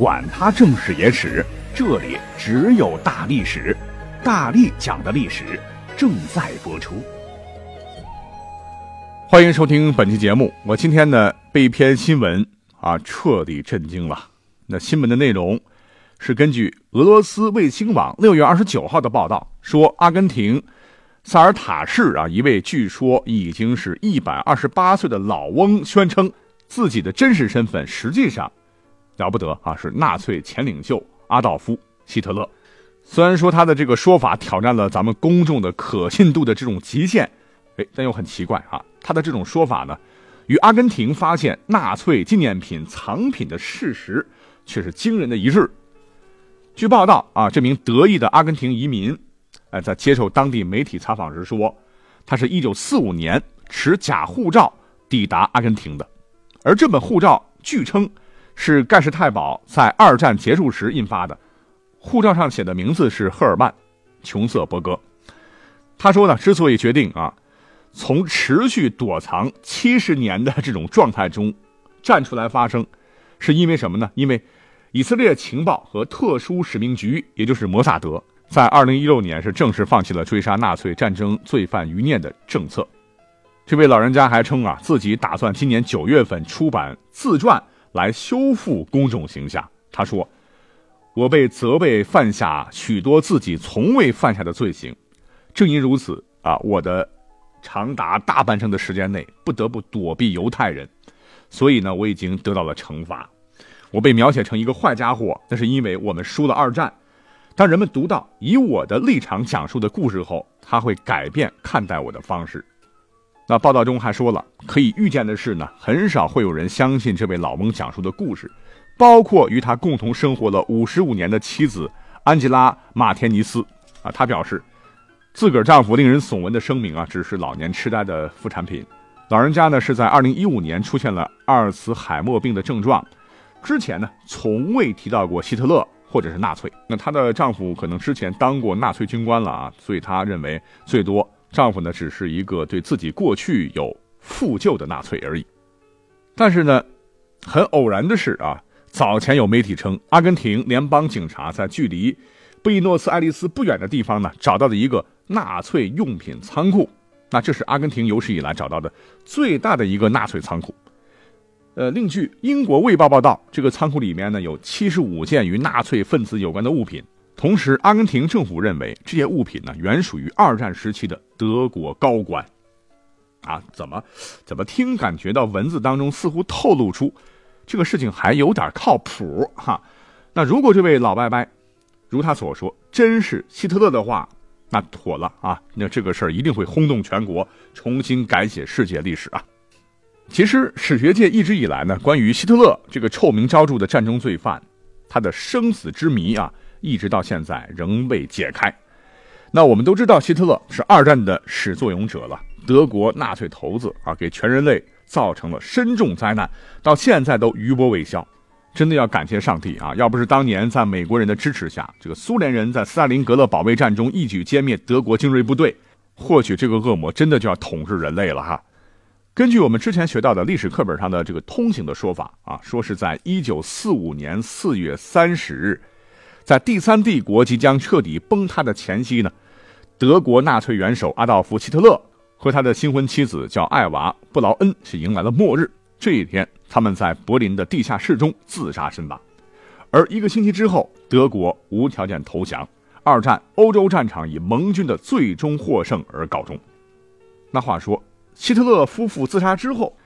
管他正史野史。这里只有大历史，大力讲的历史正在播出。欢迎收听本期节目。我今天呢被一篇新闻啊彻底震惊了。那新闻的内容是根据俄罗斯卫星网六月二十九号的报道说，阿根廷萨尔塔市啊一位据说已经是一百二十八岁的老翁宣称自己的真实身份实际上了不得啊，是纳粹前领袖。阿道夫·希特勒，虽然说他的这个说法挑战了咱们公众的可信度的这种极限，哎，但又很奇怪啊，他的这种说法呢，与阿根廷发现纳粹纪念品藏品的事实却是惊人的一致。据报道啊，这名得意的阿根廷移民，哎，在接受当地媒体采访时说，他是一九四五年持假护照抵达阿根廷的，而这本护照据称。是盖世太保在二战结束时印发的，护照上写的名字是赫尔曼·琼瑟伯格。他说呢，之所以决定啊，从持续躲藏七十年的这种状态中站出来发声，是因为什么呢？因为以色列情报和特殊使命局，也就是摩萨德，在二零一六年是正式放弃了追杀纳粹战争罪犯余孽的政策。这位老人家还称啊，自己打算今年九月份出版自传。来修复公众形象。他说：“我被责备犯下许多自己从未犯下的罪行，正因如此啊，我的长达大半生的时间内不得不躲避犹太人，所以呢，我已经得到了惩罚。我被描写成一个坏家伙，那是因为我们输了二战。当人们读到以我的立场讲述的故事后，他会改变看待我的方式。”那报道中还说了，可以预见的是呢，很少会有人相信这位老翁讲述的故事，包括与他共同生活了五十五年的妻子安吉拉·马天尼斯。啊，她表示，自个儿丈夫令人耸闻的声明啊，只是老年痴呆的副产品。老人家呢是在二零一五年出现了阿尔茨海默病的症状，之前呢从未提到过希特勒或者是纳粹。那她的丈夫可能之前当过纳粹军官了啊，所以她认为最多。丈夫呢，只是一个对自己过去有负疚的纳粹而已。但是呢，很偶然的是啊，早前有媒体称，阿根廷联邦警察在距离布宜诺斯艾利斯不远的地方呢，找到了一个纳粹用品仓库。那这是阿根廷有史以来找到的最大的一个纳粹仓库。呃，另据英国《卫报》报道，这个仓库里面呢，有七十五件与纳粹分子有关的物品。同时，阿根廷政府认为这些物品呢，原属于二战时期的德国高官。啊，怎么，怎么听感觉到文字当中似乎透露出这个事情还有点靠谱哈？那如果这位老伯伯如他所说真是希特勒的话，那妥了啊！那这个事儿一定会轰动全国，重新改写世界历史啊！其实史学界一直以来呢，关于希特勒这个臭名昭著的战争罪犯，他的生死之谜啊。一直到现在仍未解开。那我们都知道，希特勒是二战的始作俑者了，德国纳粹头子啊，给全人类造成了深重灾难，到现在都余波未消。真的要感谢上帝啊！要不是当年在美国人的支持下，这个苏联人在斯大林格勒保卫战中一举歼灭德国精锐部队，或许这个恶魔真的就要统治人类了哈。根据我们之前学到的历史课本上的这个通行的说法啊，说是在一九四五年四月三十日。在第三帝国即将彻底崩塌的前夕呢，德国纳粹元首阿道夫·希特勒和他的新婚妻子叫艾娃·布劳恩是迎来了末日。这一天，他们在柏林的地下室中自杀身亡。而一个星期之后，德国无条件投降，二战欧洲战场以盟军的最终获胜而告终。那话说，希特勒夫妇自杀之后。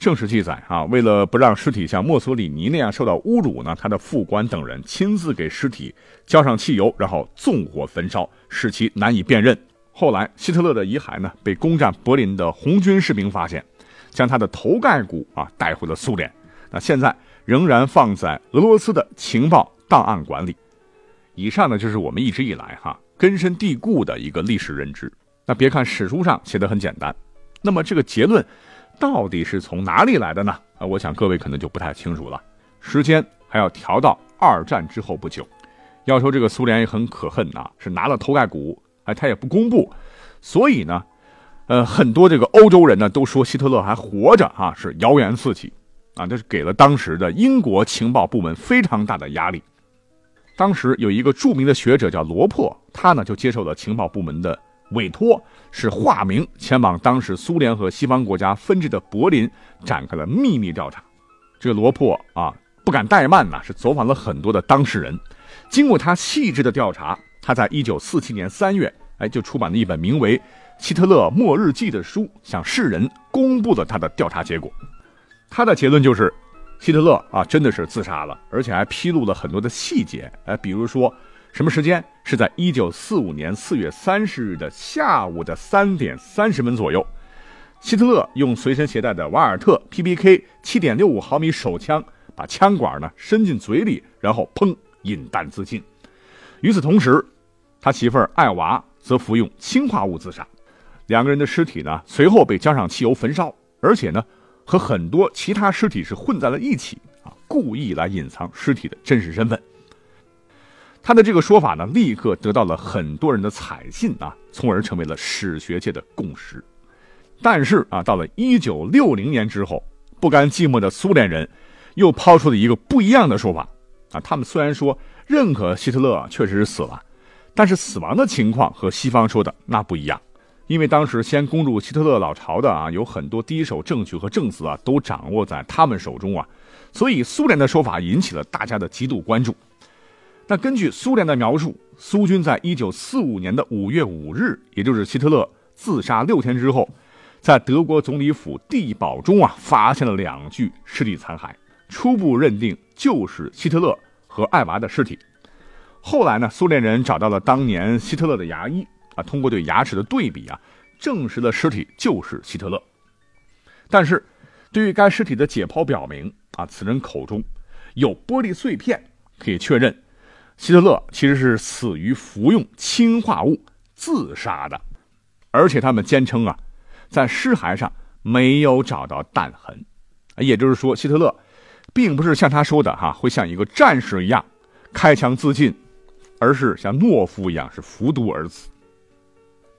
正史记载啊，为了不让尸体像墨索里尼那样受到侮辱呢，他的副官等人亲自给尸体浇上汽油，然后纵火焚烧，使其难以辨认。后来，希特勒的遗骸呢被攻占柏林的红军士兵发现，将他的头盖骨啊带回了苏联。那现在仍然放在俄罗斯的情报档案馆里。以上呢就是我们一直以来哈根深蒂固的一个历史认知。那别看史书上写的很简单，那么这个结论到底是从哪里来的呢？啊，我想各位可能就不太清楚了。时间还要调到二战之后不久。要说这个苏联也很可恨呐，是拿了头盖骨，哎，他也不公布，所以呢，呃，很多这个欧洲人呢都说希特勒还活着啊，是谣言四起，啊，这是给了当时的英国情报部门非常大的压力。当时有一个著名的学者叫罗珀，他呢就接受了情报部门的委托，是化名前往当时苏联和西方国家分治的柏林，展开了秘密调查。这个罗珀啊，不敢怠慢呐，是走访了很多的当事人。经过他细致的调查，他在一九四七年三月，哎，就出版了一本名为《希特勒末日记》的书，向世人公布了他的调查结果。他的结论就是，希特勒啊，真的是自杀了，而且还披露了很多的细节，哎，比如说什么时间是在一九四五年四月三十日的下午的三点三十分左右，希特勒用随身携带的瓦尔特 PPK 七点六五毫米手枪，把枪管呢伸进嘴里，然后砰。饮弹自尽。与此同时，他媳妇儿艾娃则服用氰化物自杀。两个人的尸体呢，随后被浇上汽油焚烧，而且呢，和很多其他尸体是混在了一起啊，故意来隐藏尸体的真实身份。他的这个说法呢，立刻得到了很多人的采信啊，从而成为了史学界的共识。但是啊，到了一九六零年之后，不甘寂寞的苏联人又抛出了一个不一样的说法。啊，他们虽然说认可希特勒确实是死了，但是死亡的情况和西方说的那不一样，因为当时先攻入希特勒老巢的啊，有很多第一手证据和证词啊，都掌握在他们手中啊，所以苏联的说法引起了大家的极度关注。那根据苏联的描述，苏军在一九四五年的五月五日，也就是希特勒自杀六天之后，在德国总理府地堡中啊，发现了两具尸体残骸。初步认定就是希特勒和艾娃的尸体。后来呢，苏联人找到了当年希特勒的牙医啊，通过对牙齿的对比啊，证实了尸体就是希特勒。但是，对于该尸体的解剖表明啊，此人口中有玻璃碎片，可以确认希特勒其实是死于服用氰化物自杀的。而且他们坚称啊，在尸骸上没有找到弹痕，也就是说，希特勒。并不是像他说的哈，会像一个战士一样开枪自尽，而是像懦夫一样是服毒而死。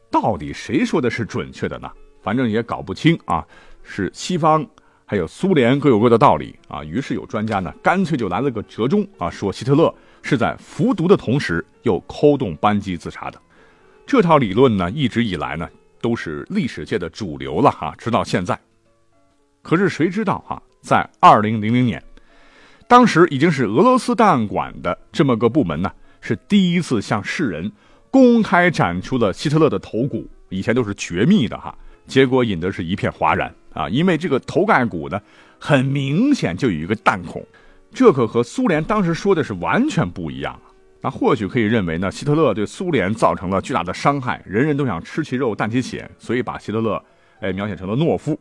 到底谁说的是准确的呢？反正也搞不清啊。是西方还有苏联各有各的道理啊。于是有专家呢，干脆就来了个折中啊，说希特勒是在服毒的同时又扣动扳机自杀的。这套理论呢，一直以来呢都是历史界的主流了哈，直到现在。可是谁知道哈？在二零零零年，当时已经是俄罗斯档案馆的这么个部门呢，是第一次向世人公开展出了希特勒的头骨。以前都是绝密的哈，结果引得是一片哗然啊！因为这个头盖骨呢，很明显就有一个弹孔，这可和苏联当时说的是完全不一样。那或许可以认为呢，希特勒对苏联造成了巨大的伤害，人人都想吃其肉、啖其血，所以把希特勒哎描写成了懦夫。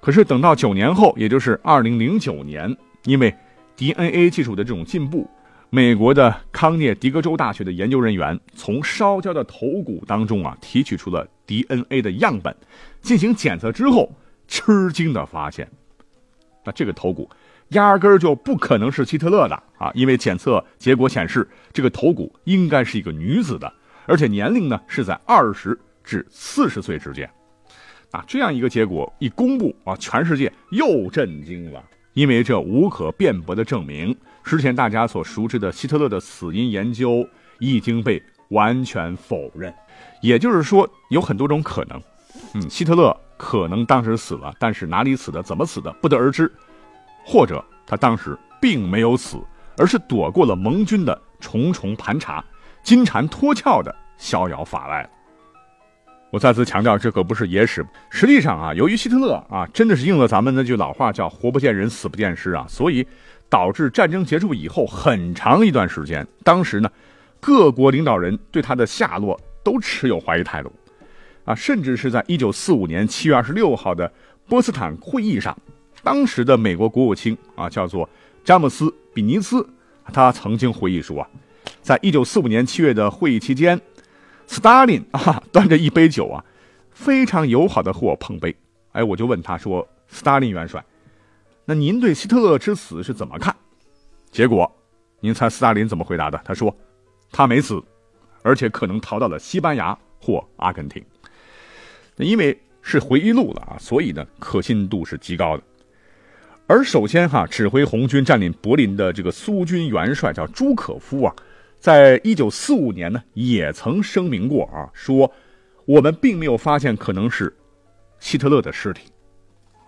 可是等到九年后，也就是二零零九年，因为 DNA 技术的这种进步，美国的康涅狄格州大学的研究人员从烧焦的头骨当中啊提取出了 DNA 的样本，进行检测之后，吃惊的发现，那这个头骨压根儿就不可能是希特勒的啊！因为检测结果显示，这个头骨应该是一个女子的，而且年龄呢是在二十至四十岁之间。啊，这样一个结果一公布啊，全世界又震惊了，因为这无可辩驳的证明，之前大家所熟知的希特勒的死因研究已经被完全否认。也就是说，有很多种可能。嗯，希特勒可能当时死了，但是哪里死的、怎么死的不得而知，或者他当时并没有死，而是躲过了盟军的重重盘查，金蝉脱壳的逍遥法外了。我再次强调，这可不是野史。实际上啊，由于希特勒啊，真的是应了咱们那句老话，叫“活不见人，死不见尸”啊，所以导致战争结束以后很长一段时间，当时呢，各国领导人对他的下落都持有怀疑态度，啊，甚至是在一九四五年七月二十六号的波茨坦会议上，当时的美国国务卿啊，叫做詹姆斯·比尼斯，他曾经回忆说啊，在一九四五年七月的会议期间，斯大林啊端着一杯酒啊，非常友好的和我碰杯。哎，我就问他说：“斯大林元帅，那您对希特勒之死是怎么看？”结果，您猜斯大林怎么回答的？他说：“他没死，而且可能逃到了西班牙或阿根廷。”那因为是回忆录了啊，所以呢可信度是极高的。而首先哈，指挥红军占领柏林的这个苏军元帅叫朱可夫啊，在一九四五年呢，也曾声明过啊，说我们并没有发现可能是希特勒的尸体，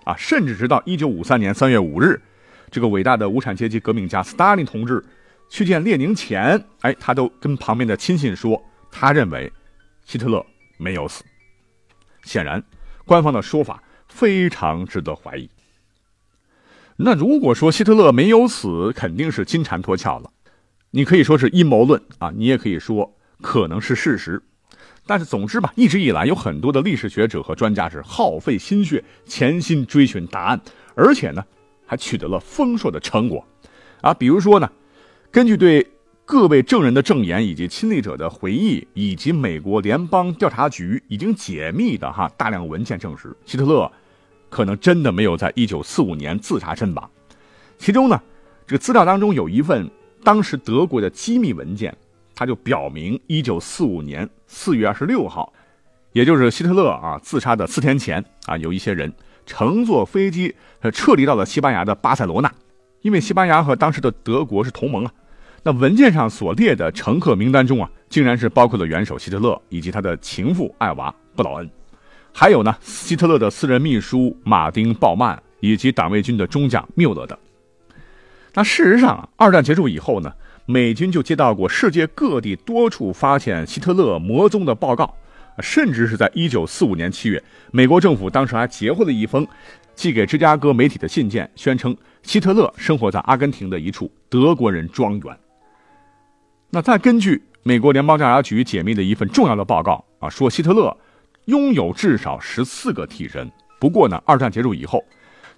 啊，甚至直到一九五三年三月五日，这个伟大的无产阶级革命家斯大林同志去见列宁前，哎，他都跟旁边的亲信说，他认为希特勒没有死。显然，官方的说法非常值得怀疑。那如果说希特勒没有死，肯定是金蝉脱壳了。你可以说是阴谋论啊，你也可以说可能是事实。但是总之吧，一直以来有很多的历史学者和专家是耗费心血、潜心追寻答案，而且呢，还取得了丰硕的成果。啊，比如说呢，根据对各位证人的证言以及亲历者的回忆，以及美国联邦调查局已经解密的哈大量文件证实，希特勒。可能真的没有在一九四五年自杀身亡，其中呢，这个资料当中有一份当时德国的机密文件，它就表明一九四五年四月二十六号，也就是希特勒啊自杀的四天前啊，有一些人乘坐飞机呃撤离到了西班牙的巴塞罗那，因为西班牙和当时的德国是同盟啊。那文件上所列的乘客名单中啊，竟然是包括了元首希特勒以及他的情妇艾娃布劳恩。还有呢，希特勒的私人秘书马丁·鲍曼以及党卫军的中将缪勒等。那事实上，二战结束以后呢，美军就接到过世界各地多处发现希特勒魔踪的报告，甚至是在1945年7月，美国政府当时还截获了一封寄给芝加哥媒体的信件，宣称希特勒生活在阿根廷的一处德国人庄园。那再根据美国联邦调查局解密的一份重要的报告啊，说希特勒。拥有至少十四个替身，不过呢，二战结束以后，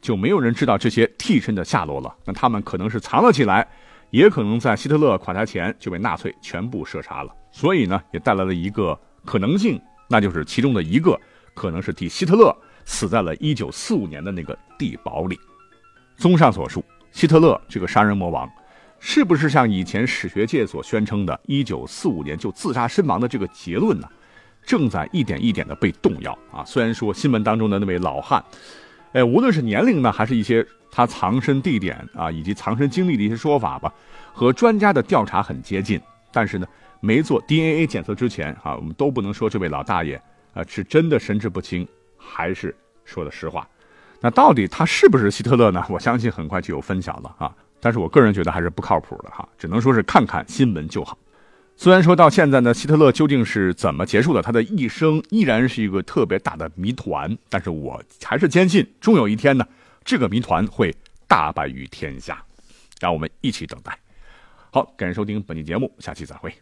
就没有人知道这些替身的下落了。那他们可能是藏了起来，也可能在希特勒垮台前就被纳粹全部射杀了。所以呢，也带来了一个可能性，那就是其中的一个可能是替希特勒死在了一九四五年的那个地堡里。综上所述，希特勒这个杀人魔王，是不是像以前史学界所宣称的，一九四五年就自杀身亡的这个结论呢？正在一点一点的被动摇啊！虽然说新闻当中的那位老汉，哎，无论是年龄呢，还是一些他藏身地点啊，以及藏身经历的一些说法吧，和专家的调查很接近。但是呢，没做 DNA 检测之前啊，我们都不能说这位老大爷啊是真的神志不清，还是说的实话。那到底他是不是希特勒呢？我相信很快就有分晓了啊！但是我个人觉得还是不靠谱的哈，只能说是看看新闻就好。虽然说到现在呢，希特勒究竟是怎么结束的他的一生，依然是一个特别大的谜团。但是我还是坚信，终有一天呢，这个谜团会大白于天下。让我们一起等待。好，感谢收听本期节目，下期再会。